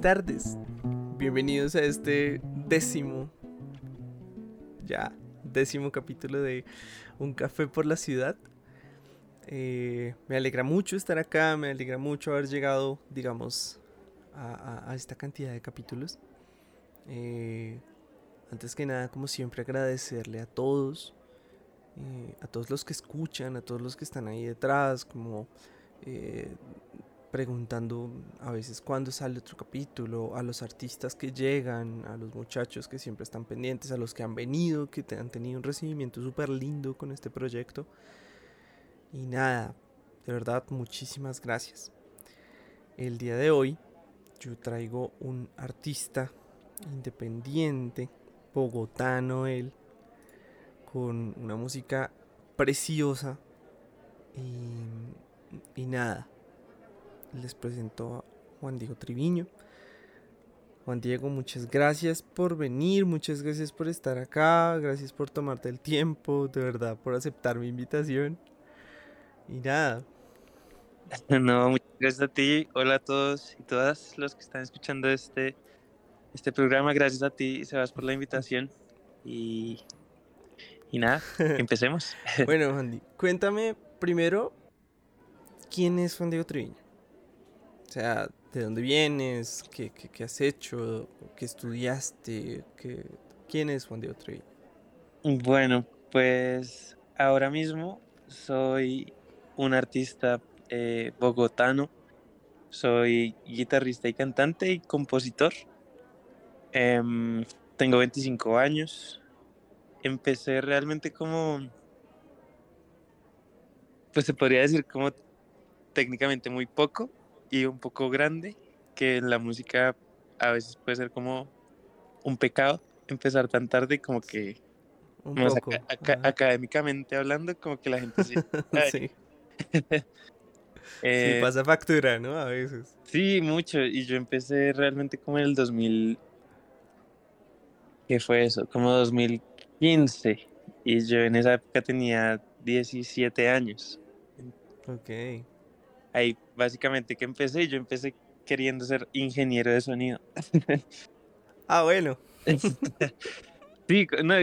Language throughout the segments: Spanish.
Tardes. Bienvenidos a este décimo, ya, décimo capítulo de Un café por la ciudad. Eh, me alegra mucho estar acá, me alegra mucho haber llegado, digamos, a, esta cantidad de capítulos. Eh, antes que nada, como siempre, agradecerle a todos, eh, a todos los que escuchan, a todos los que están ahí detrás, como preguntando a veces cuándo sale otro capítulo, a los artistas que llegan, a los muchachos que siempre están pendientes, a los que han venido, que han tenido un recibimiento súper lindo con este proyecto. Y nada, de verdad, muchísimas gracias. El día de hoy yo traigo un artista independiente, bogotano él, con una música preciosa. Y, y nada, les presento a Juan Diego Triviño. Juan Diego, muchas gracias por venir, muchas gracias por estar acá, gracias por tomarte el tiempo, de verdad, por aceptar mi invitación. Y nada. No, muchas gracias a ti. Hola a todos y todas los que están escuchando este, este programa. Gracias a ti, Sebas, por la invitación. Y, y nada, empecemos. bueno, Juan, cuéntame primero, ¿quién es Juan Diego Triviño? O sea, ¿de dónde vienes? ¿Qué, has hecho? ¿Qué estudiaste? ¿Qué... ¿Quién es Juan Diego Treviño? Bueno, pues ahora mismo soy un artista eh, bogotano. Soy guitarrista y cantante y compositor. Em, tengo 25 años. Empecé realmente como, pues se podría decir como técnicamente muy poco y un poco grande, que en la música a veces puede ser como un pecado empezar tan tarde como que académicamente hablando como que la gente sí, sí. Eh, pasa factura, ¿no? A veces. Sí, mucho. Y yo empecé realmente como en el 2000. ¿Qué fue eso? Como 2015. Y yo en esa época tenía 17 años. Ok ahí básicamente que empecé, yo empecé queriendo ser ingeniero de sonido. ah, bueno. sí, no,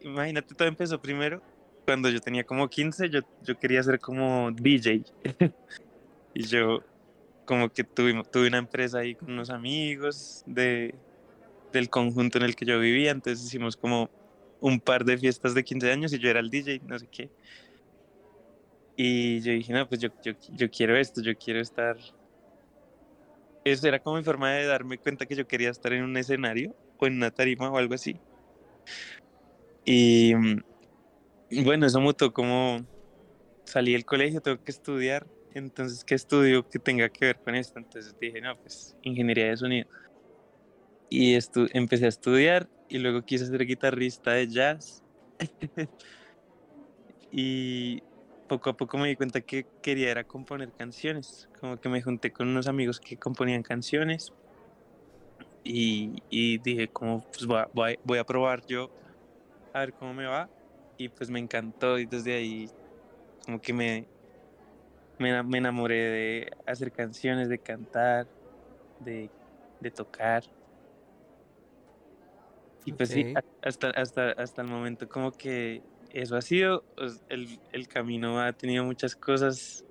imagínate, todo empezó primero. Cuando yo tenía como 15, yo, yo quería ser como DJ. y yo como que tuve, tuve una empresa ahí con unos amigos de, del conjunto en el que yo vivía, entonces hicimos como un par de fiestas de 15 años y yo era el DJ, no sé qué. Y yo dije, no, pues yo, yo, yo quiero esto, yo quiero estar... Eso era como mi forma de darme cuenta que yo quería estar en un escenario o en una tarima o algo así. Y bueno, eso mutó como salí del colegio, tengo que estudiar, entonces, ¿qué estudio que tenga que ver con esto? Entonces dije, no, pues ingeniería de sonido. Y empecé a estudiar y luego quise ser guitarrista de jazz. y poco a poco me di cuenta que quería era componer canciones. Como que me junté con unos amigos que componían canciones. Y, y dije, como, pues voy a, voy, a, probar yo a ver cómo me va. Y pues me encantó. Y desde ahí, como que me, me, enamoré de hacer canciones, de cantar, de, de tocar. Y pues sí, hasta, hasta, hasta el momento como que eso ha sido, el, el camino ha tenido muchas cosas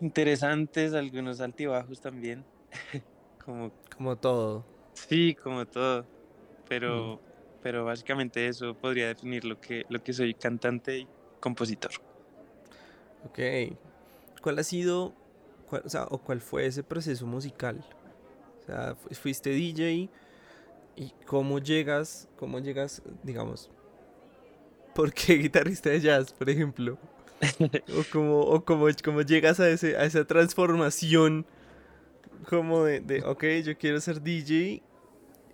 interesantes, algunos altibajos también. como, como todo. Sí, como todo. Pero, mm. pero básicamente eso podría definir lo que, lo que soy cantante y compositor. Ok. ¿Cuál ha sido, o, sea, o cuál fue ese proceso musical? O sea, fuiste DJ y cómo llegas, cómo llegas, digamos, ¿por qué guitarrista de jazz, por ejemplo? o como, o como, como llegas a, ese, a esa transformación como de, de, ok, yo quiero ser DJ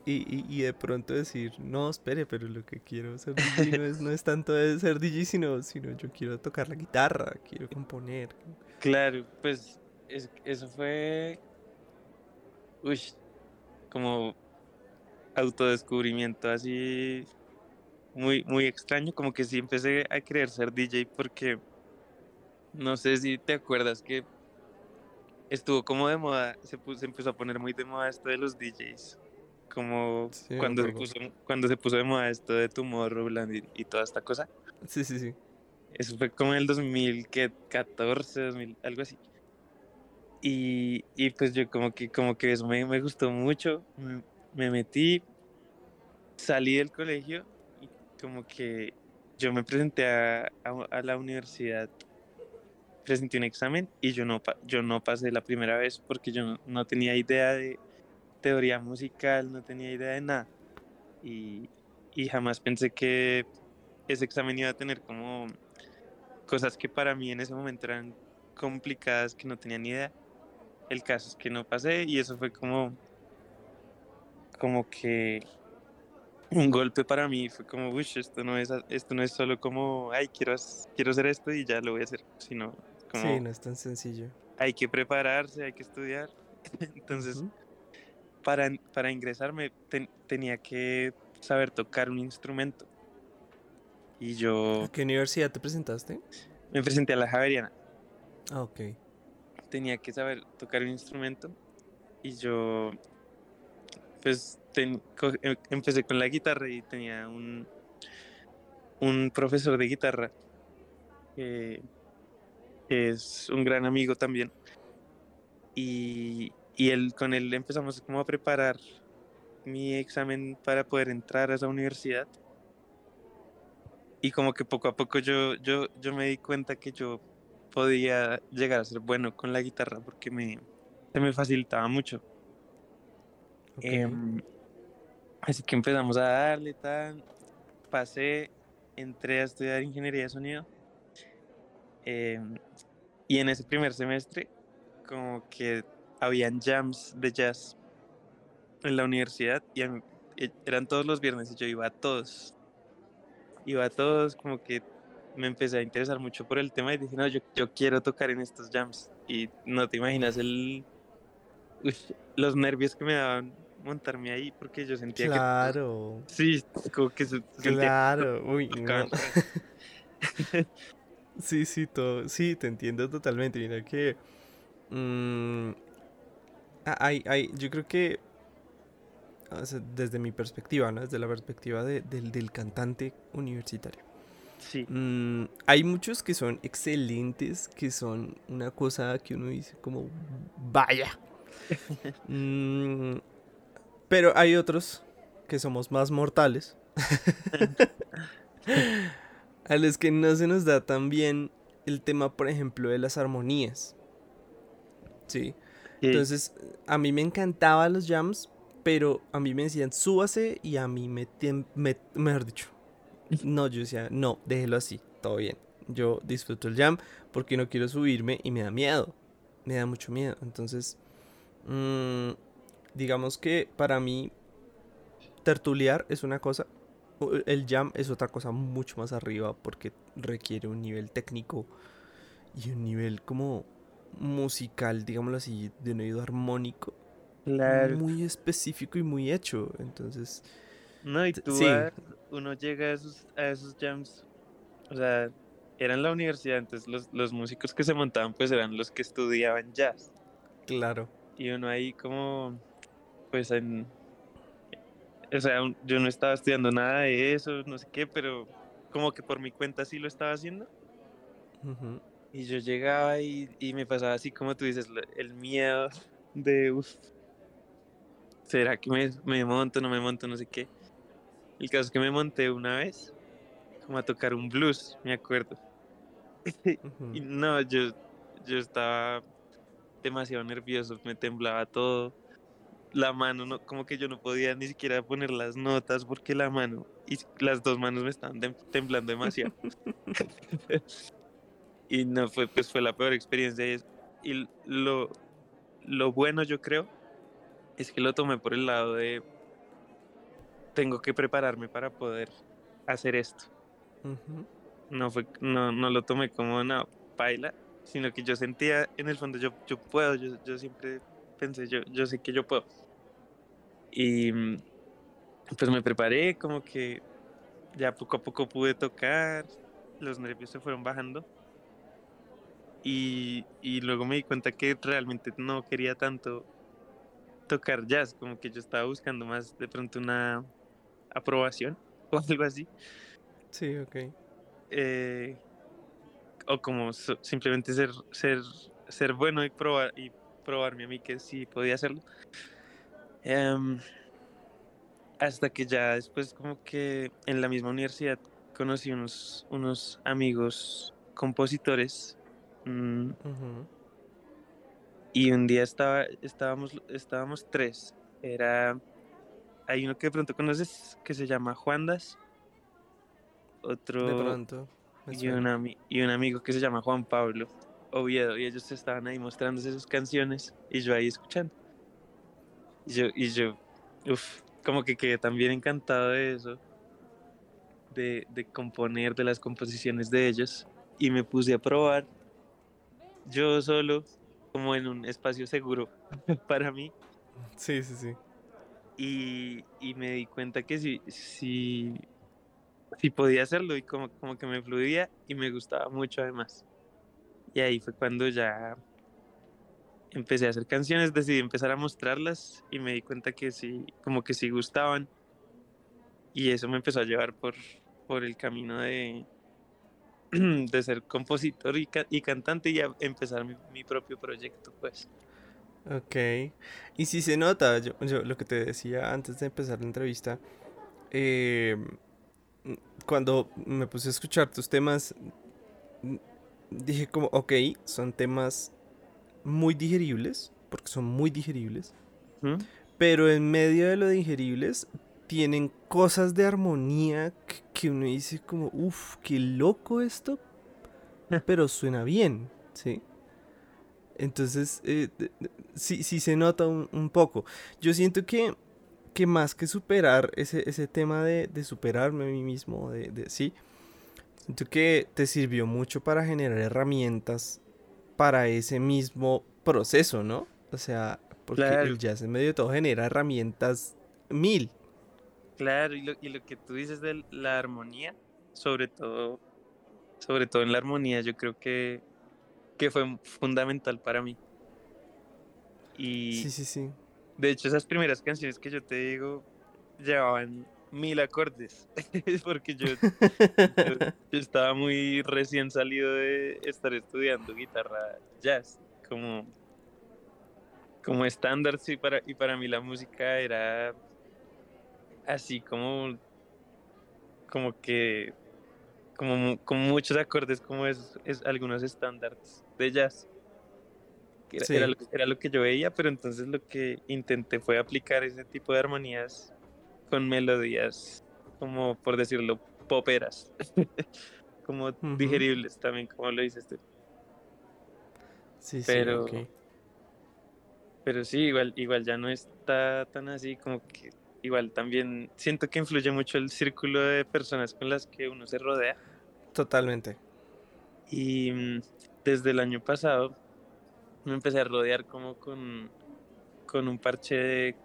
y, y, de pronto decir, no, espere, pero lo que quiero ser DJ no es, no es tanto ser DJ, sino, sino yo quiero tocar la guitarra, quiero componer. Claro, pues eso fue, uy, como autodescubrimiento así muy, muy extraño, como que sí empecé a querer ser DJ porque no sé si te acuerdas que estuvo como de moda, se, se empezó a poner muy de moda esto de los DJs. Como cuando, se puso, cuando se puso de moda esto de Tomorrowland y, y toda esta cosa. Sí, sí, sí. Eso fue como en el 2014, 2000, algo así. Y, y, pues yo como que, como que eso me, me gustó mucho. Me, metí, salí del colegio como que yo me presenté a, a, la universidad, presenté un examen y yo no, yo no pasé la primera vez porque yo no, no tenía idea de teoría musical, no tenía idea de nada. Y, y jamás pensé que ese examen iba a tener como cosas que para mí en ese momento eran complicadas, que no tenía ni idea. El caso es que no pasé y eso fue como, como que un golpe para mí. Fue como, uy, esto no es, esto no es solo como, ay, quiero, quiero hacer esto y ya lo voy a hacer, sino como... Sí, no es tan sencillo. Hay que prepararse, hay que estudiar. Entonces, para, para ingresarme tenía que saber tocar un instrumento. Y yo... ¿A qué universidad te presentaste? Me presenté a la Javeriana. Ah, ok. Tenía que saber tocar un instrumento y yo pues em, empecé con la guitarra y tenía un, un profesor de guitarra que es un gran amigo también. Y, y él, con él empezamos como a preparar mi examen para poder entrar a esa universidad y como que poco a poco yo, yo, yo me di cuenta que yo podía llegar a ser bueno con la guitarra porque me, se me facilitaba mucho. Em, así que empezamos a darle, tal, pasé, entré a estudiar ingeniería de sonido. Em, y en ese primer semestre, como que habían jams de jazz en la universidad y e, eran todos los viernes y yo iba a todos iba a todos, como que me empecé a interesar mucho por el tema y dije, no, yo, yo quiero tocar en estos jams. Y no te imaginas el, los nervios que me daban montarme ahí porque yo sentía que... Claro. Sí, como que Claro, uy, sí, sí, todo, sí, te entiendo totalmente. Mira que... Mm, hay, hay, yo creo que desde mi perspectiva, ¿no? desde la perspectiva del, cantante universitario. Sí. Mm, hay muchos que son excelentes, que son una cosa que uno dice como, vaya. Mm, pero hay otros que somos más mortales, a los que no se nos da tan bien el tema, por ejemplo, de las armonías. Sí. Entonces, a mí me encantaban los jams, pero a mí me decían, súbase y a mí me, me mejor dicho, no, yo decía, no, déjelo así, todo bien. Yo disfruto el jam porque no quiero subirme y me da miedo, me da mucho miedo. Entonces, mmm, digamos que para mí tertuliar es una cosa, el jam es otra cosa mucho más arriba porque requiere un nivel técnico y un nivel como musical, digámoslo así, de un oído armónico muy específico y muy hecho. Entonces. No, y tú uno llega a esos, a esos jams. O sea, eran la universidad, entonces los, los músicos que se montaban, pues eran los que estudiaban jazz. Claro. Y uno ahí como. Pues en. O sea, yo no estaba estudiando nada de eso, no sé qué, pero como que por mi cuenta sí lo estaba haciendo. Y yo llegaba y, y, me pasaba así como tú dices, el miedo de, ¿será que me, me monto, no me monto, no sé qué? El caso es que me monté una vez, como a tocar un blues, me acuerdo. y no, yo, yo estaba demasiado nervioso, me temblaba todo. La mano, no, como que yo no podía ni siquiera poner las notas porque la mano y las dos manos me estaban temblando demasiado. y no fue, pues fue la peor experiencia. Y lo, lo bueno, yo creo, es que lo tomé por el lado de tengo que prepararme para poder hacer esto. no, fue, no, no lo tomé como una paila, sino que yo sentía en el fondo yo, yo puedo, yo, yo siempre pensé, yo, yo sé que yo puedo. Y pues me preparé, como que ya poco a poco pude tocar, los nervios se fueron bajando. Y, y luego me di cuenta que realmente no quería tanto tocar jazz, como que yo estaba buscando más de pronto una aprobación o algo así. Sí, ok. Eh, o como so- simplemente ser, ser, ser bueno y probar y probarme a mí que sí podía hacerlo. Em, hasta que ya después como que en la misma universidad conocí unos, unos amigos compositores mm, y un día estaba, estábamos, estábamos tres. Era, hay uno que de pronto conoces que se llama Juandas, otro De pronto. y un, y un amigo que se llama Juan Pablo Oviedo y ellos estaban ahí mostrándose sus canciones y yo ahí escuchando. Y yo, y yo uf, como que quedé también encantado de eso, de, de componer, de las composiciones de ellos y me puse a probar yo solo, como en un espacio seguro para mí Sí, sí, sí. y, y me di cuenta que sí, sí, sí podía hacerlo y como, como que me fluía y me gustaba mucho además. Y ahí fue cuando ya empecé a hacer canciones, decidí empezar a mostrarlas y me di cuenta que sí, como que sí gustaban. Y eso me empezó a llevar por, por el camino de, de ser compositor y, y cantante y a empezar mi, mi propio proyecto, pues. Ok. Y si se nota, yo, yo lo que te decía antes de empezar la entrevista, mm, cuando me puse a escuchar tus temas, dije como, ok, son temas muy digeribles, porque son muy digeribles, ¿Mm? pero en medio de lo digeribles tienen cosas de armonía que, que uno dice como, uff, qué loco esto, pero suena bien, ¿sí? Entonces, eh, sí, sí se nota un, un poco. Yo siento que, que más que superar ese, ese tema de, de superarme a mí mismo, de, de- sí, siento que te sirvió mucho para generar herramientas para ese mismo proceso, ¿no? O sea, porque Claro. el jazz en medio de todo genera herramientas mil. Claro, y lo, y lo que tú dices de la armonía, sobre todo, sobre todo en la armonía, yo creo que, que fue fundamental para mí. Y Sí, sí, sí. de hecho esas primeras canciones que yo te digo llevaban mil acordes, porque yo, yo, yo estaba muy recién salido de estar estudiando guitarra jazz, como, como estándar, sí, para, y para mí la música era así como, como que, como, como muchos acordes, como es, es algunos estándares de jazz. Era, Sí. era lo, que- era lo que yo veía, pero entonces lo que intenté fue aplicar ese tipo de armonías con melodías, como por decirlo, poperas, como digeribles también, como lo dices tú. Sí, sí, Pero- ok. Pero sí, igual, igual ya no está tan así, como que igual también siento que influye mucho el círculo de personas con las que uno se rodea. Totalmente. Y mm, desde el año pasado me empecé a rodear como con, con un parche de,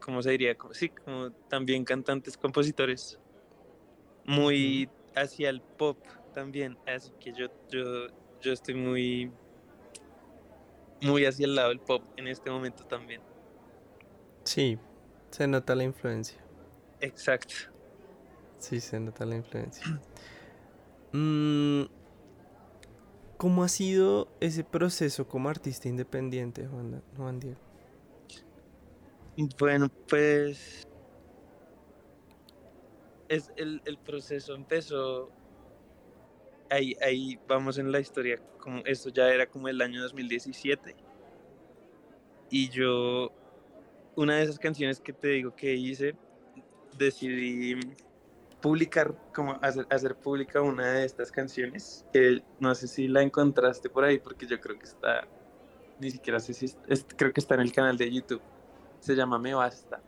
¿cómo se diría? Como, sí, como también cantantes, compositores, muy hacia el pop también. Así que yo, yo, yo estoy muy, muy hacia el lado del pop en este momento también. Sí, se nota la influencia. Exacto. Sí, se nota la influencia. Mm, ¿Cómo ha sido ese proceso como artista independiente, Juan, Juan Diego? Bueno, pues es el, el proceso empezó ahí, ahí vamos en la historia, como esto ya era como el año 2017 y yo una de esas canciones que te digo que hice decidí publicar como hacer, hacer pública una de estas canciones que no sé si la encontraste por ahí porque yo creo que está ni siquiera sé si creo que está en el canal de YouTube se llama Me Basta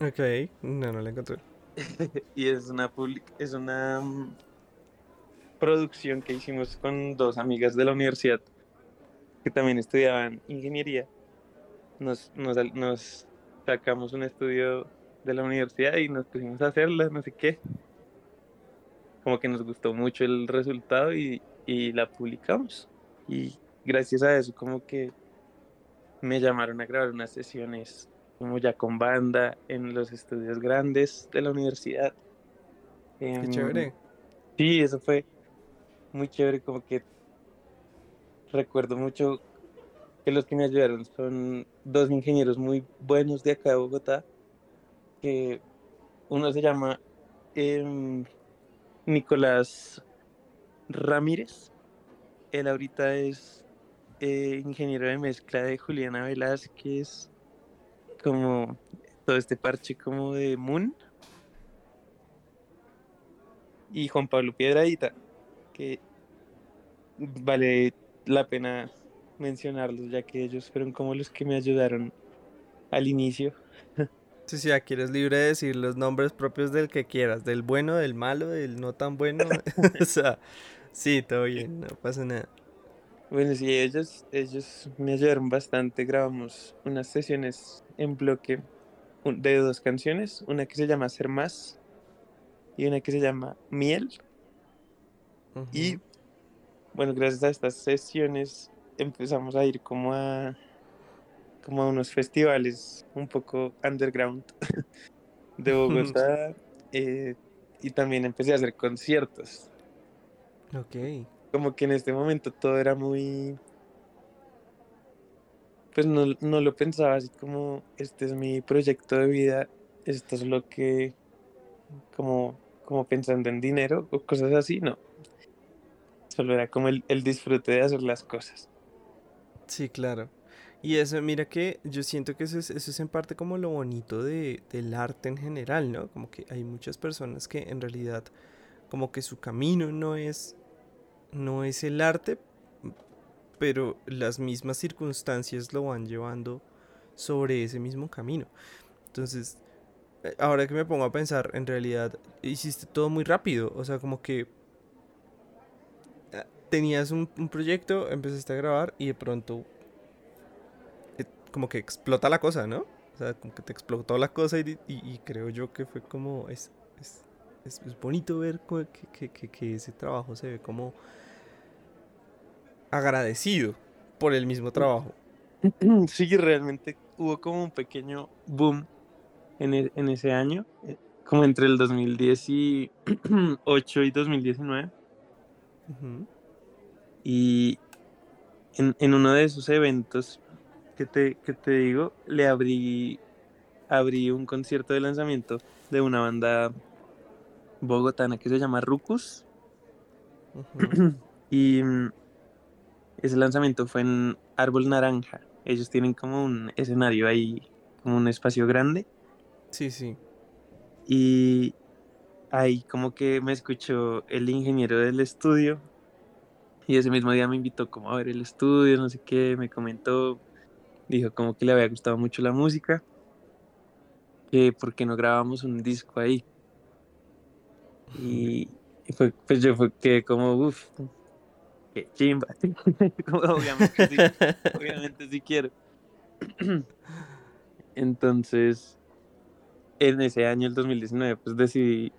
Ok, no, no la encontré. y es una public- es una mm, producción que hicimos con dos amigas de la universidad que también estudiaban ingeniería. Nos, nos sacamos un estudio de la universidad y nos pusimos a hacerla, no sé qué. como que nos gustó mucho el resultado y, y la publicamos. Y gracias a eso como que me llamaron a grabar unas sesiones como ya con banda en los estudios grandes de la universidad. Qué Em, chévere. Sí, eso fue muy chévere, como que recuerdo mucho que los que me ayudaron son dos ingenieros muy buenos de acá de Bogotá, que uno se llama em, Nicolás Ramírez, él ahorita es eh, ingeniero de mezcla de Juliana Velázquez, como todo este parche como de Moon, y Juan Pablo Piedradita, que vale la pena mencionarlos, ya que ellos fueron como los que me ayudaron al inicio. Sí, sí, aquí eres libre de decir los nombres propios del que quieras, del bueno, del malo, del no tan bueno. o sea, sí, todo bien, no pasa nada. Bueno, sí, ellos, ellos me ayudaron bastante. Grabamos unas sesiones en bloque de dos canciones, una que se llama Ser Más y una que se llama Miel. Y bueno, gracias a estas sesiones empezamos a ir como a como a unos festivales un poco underground de Bogotá eh, y también empecé a hacer conciertos. Ok. Como que en este momento todo era muy pues no, no lo pensaba así como este es mi proyecto de vida, esto es lo que como como pensando en dinero o cosas así, no. Solo era como el, el disfrute de hacer las cosas. Sí, claro. Y eso, mira que yo siento que eso es, eso es en parte como lo bonito de, del arte en general, ¿no? Como que hay muchas personas que en realidad como que su camino no es, no es el arte, pero las mismas circunstancias lo van llevando sobre ese mismo camino. Entonces, eh, ahora que me pongo a pensar, en realidad hiciste todo muy rápido, o sea, como que ah, tenías un, un proyecto, empezaste a grabar y de pronto eh, como que explota la cosa, ¿no? O sea, como que te explotó la cosa y, creo yo que fue como... Es, es- es bonito ver que, que- que- ese trabajo se ve como agradecido por el mismo trabajo. Sí, realmente hubo como un pequeño boom en, e- en ese año, eh, como entre el 2018 y 2019. Ujú. Y en, en uno de esos eventos que te, que te digo, le abrí, abrí un concierto de lanzamiento de una banda bogotana que se llama Rucus. Y mm, ese lanzamiento fue en Árbol Naranja. Ellos tienen como un escenario ahí, como un espacio grande. Sí, sí. Y ahí como que me escuchó el ingeniero del estudio. Y ese mismo día me invitó como a ver el estudio, no sé qué, me comentó, dijo como que le había gustado mucho la música, que por qué no grabamos un disco ahí. Y, y fue, pues yo fue que como, uff, qué chimba. Como, obviamente, sí, obviamente sí quiero. Entonces, en ese año, el 2019, pues decidí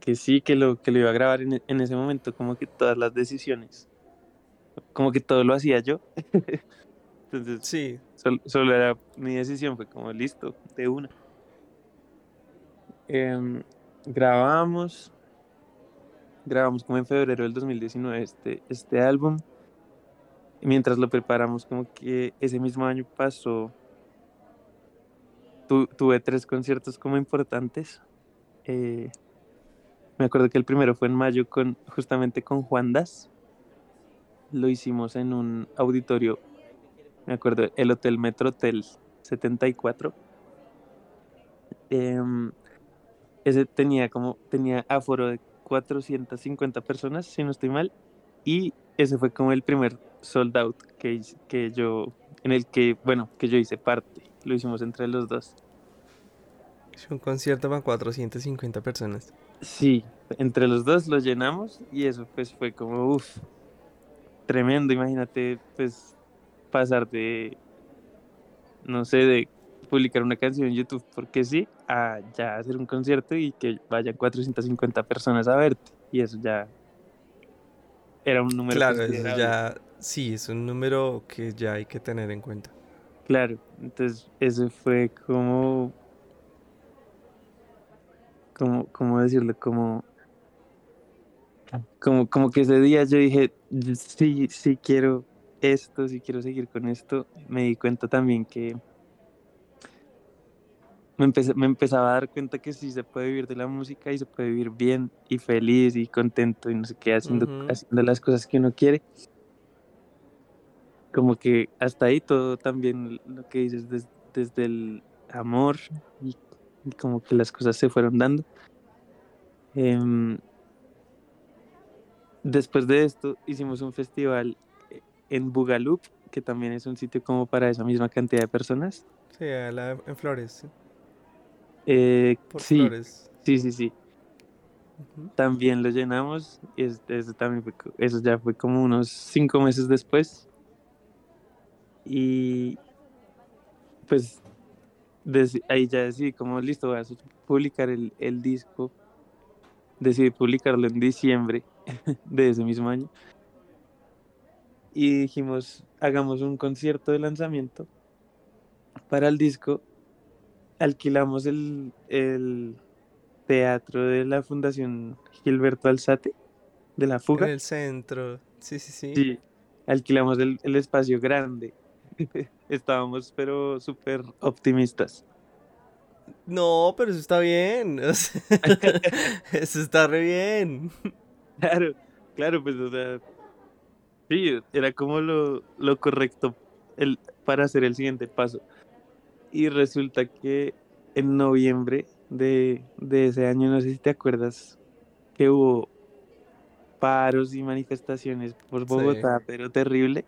que sí, que lo, que lo iba a grabar en, en ese momento, como que todas las decisiones, como que todo lo hacía yo. Entonces, Sí, sol- solo era mi decisión, fue como listo, de una. Em, grabamos, grabamos como en febrero del 2019 este, este álbum. Mientras lo preparamos, como que ese mismo año pasó, tu- tuve tres conciertos como importantes. Eh, me acuerdo que el primero fue en mayo con justamente con Juan Das. Lo hicimos en un auditorio, me acuerdo, el Hotel Metrotel 74. Em, ese tenía como, tenía aforo de 450 personas, si no estoy mal. Y ese fue como el primer sold out que, que yo, en el que, bueno, que yo hice parte. Lo hicimos entre los dos. es un concierto para 450 personas. Sí, entre los dos lo llenamos y eso pues fue como, uff, tremendo, imagínate pues pasar de, no sé, de publicar una canción en YouTube porque sí, a ya hacer un concierto y que vayan 450 personas a verte. y eso ya era un número. Claro, eso ya, sí, es un número que ya hay que tener en cuenta. Claro, entonces eso fue como, como, ¿cómo decirlo? Como, como, como que ese día yo dije, sí, sí quiero esto, sí quiero seguir con esto. Me di cuenta también que me, me empezaba a dar cuenta que sí se puede vivir de la música y se puede vivir bien y feliz y contento y no sé qué, haciendo, haciendo las cosas que uno quiere. Como que hasta ahí todo también lo que dices desde el amor y, como que las cosas se fueron dando. Em, después de esto hicimos un festival en Bugaloop, que también es un sitio como para esa misma cantidad de personas. Sí, en Flores. Eh, sí, sí, sí, sí. También lo llenamos y eso, también eso ya fue como unos cinco meses después. Y pues ahí ya decidí como listo, voy a publicar el, el disco. Decidí publicarlo en diciembre de ese mismo año. Y dijimos, hagamos un concierto de lanzamiento para el disco alquilamos el, teatro de la Fundación Gilberto Alzate, de la Fuga. En el centro, sí, sí, sí. Sí, alquilamos el, espacio grande. Estábamos, pero súper optimistas. No, pero eso está bien. eso está re bien. Claro, claro, pues, o sea, sí, era como lo, lo correcto el, para hacer el siguiente paso. Y resulta que en noviembre de, ese año, no sé si te acuerdas, que hubo paros y manifestaciones por Bogotá, pero terrible.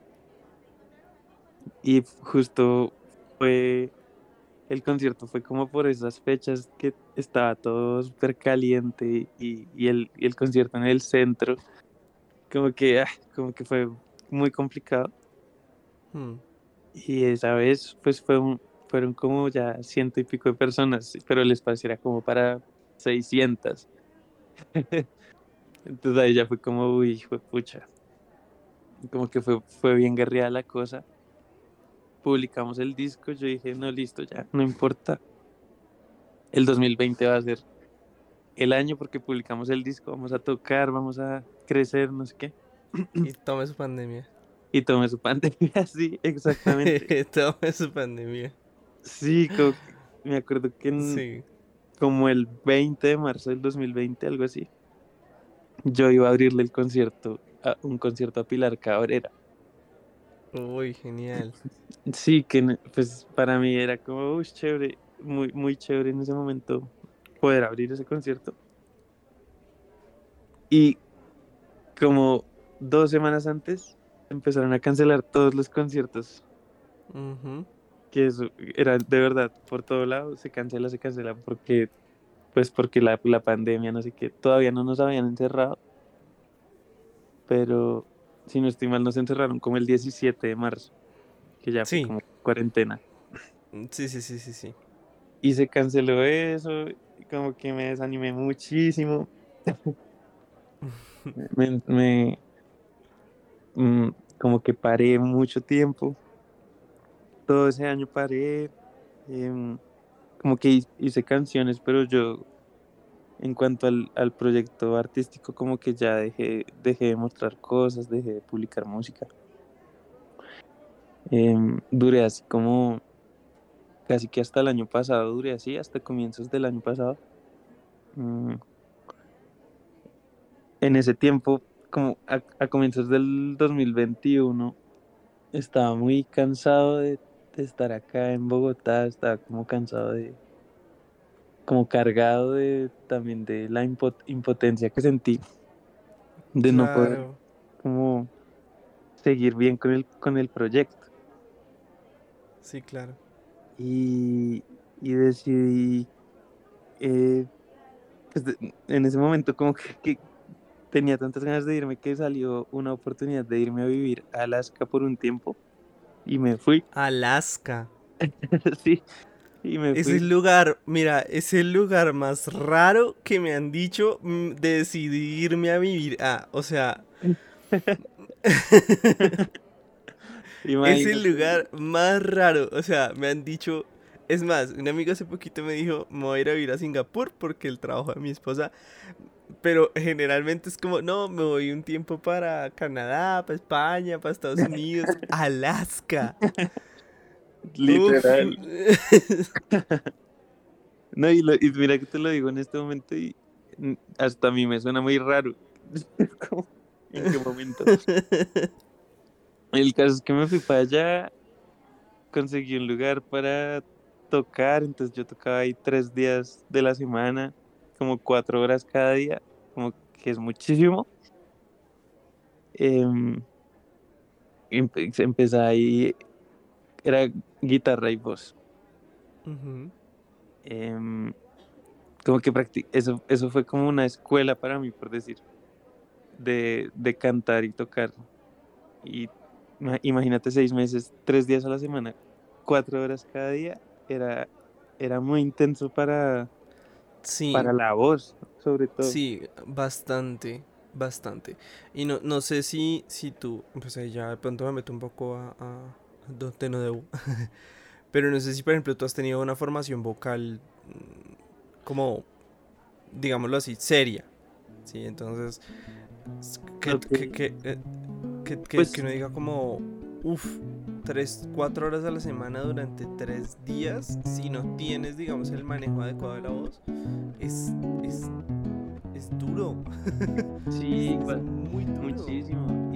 Y justo fue, el concierto fue como por esas fechas que estaba todo súper caliente y, el, concierto en el centro, como que, ah, como que fue muy complicado. Hmm. Y esa vez, pues fue un, fueron como ya ciento y pico de personas, pero el espacio era como para 600. Entonces ahí ya fue como, uy, fue pucha. Como que fue, fue bien guerreada la cosa. Publicamos el disco, yo dije, no, listo, ya, no importa. El 2020 va a ser el año porque publicamos el disco, vamos a tocar, vamos a crecer, no sé qué. Y tome su pandemia. Y tome su pandemia, sí, exactamente. tome su pandemia. Sí, me acuerdo que como el 20 de marzo del 2020, algo así, yo iba a abrirle el concierto, a, un concierto a Pilar Cabrera. Uy, genial. Sí, que pues para mí era como, uy, chévere, muy, muy chévere en ese momento poder abrir ese concierto. Y como dos semanas antes empezaron a cancelar todos los conciertos que eso era de verdad por todo lado, se cancela, se cancela, porque pues porque la, la pandemia, no sé qué, todavía no nos habían encerrado, pero si no estoy mal, nos encerraron como el 17 de marzo, que ya fue como cuarentena. Sí, sí, sí, sí, sí. Y se canceló eso, como que me desanimé muchísimo. me, mm, como que paré mucho tiempo ese año paré, em, como que hice canciones, pero yo en cuanto al, proyecto artístico como que ya dejé, dejé de mostrar cosas, dejé de publicar música. Em, duré así como casi que hasta el año pasado, duré así hasta comienzos del año pasado. Mm. En ese tiempo, como a, a comienzos del 2021, estaba muy cansado de de estar acá en Bogotá, estaba como cansado de, como cargado de también de la impotencia que sentí, de no poder como seguir bien con el, con el proyecto. Sí, claro. Y, y decidí, eh, pues, en ese momento como que, que, tenía tantas ganas de irme que salió una oportunidad de irme a vivir a Alaska por un tiempo y me fui. Alaska. sí. Y me Es fui. el lugar, mira, es el lugar más raro que me han dicho mm, de decidirme a vivir. Ah, o sea, es el lugar más raro. O sea, me han dicho. Es más, un amigo hace poquito me dijo, me voy a ir a vivir a Singapur porque el trabajo de mi esposa. Pero generalmente es como, no, me voy un tiempo para Canadá, para España, para Estados Unidos, Alaska. Literal. No, y, lo- y mira que te lo digo en este momento y hasta a mí me suena muy raro. ¿En qué momento? El caso es que me fui para allá, conseguí un lugar para tocar, entonces yo tocaba ahí tres días de la semana, como cuatro horas cada día, como que es muchísimo. Em, empe- empecé ahí, era guitarra y voz. Em, como que practi- eso, eso fue como una escuela para mí, por decir, de, de cantar y tocar. Y ima- imagínate seis meses, tres días a la semana, cuatro horas cada día, era, era muy intenso para, Sí. para la voz, sobre todo. Sí, bastante, bastante. Y no, no sé si, si tú, pues ahí ya de pronto me meto un poco a, a donde no debo. Pero no sé si, por ejemplo, tú has tenido una formación vocal mm, como, digámoslo así, seria. Sí, entonces, que, Ok. que, que, eh, que, que- Pues- que uno diga como, uff, tres, cuatro horas a la semana durante tres días, si no tienes, digamos, el manejo adecuado de la voz, es, es, es duro. Sí, Es muy duro. muchísimo.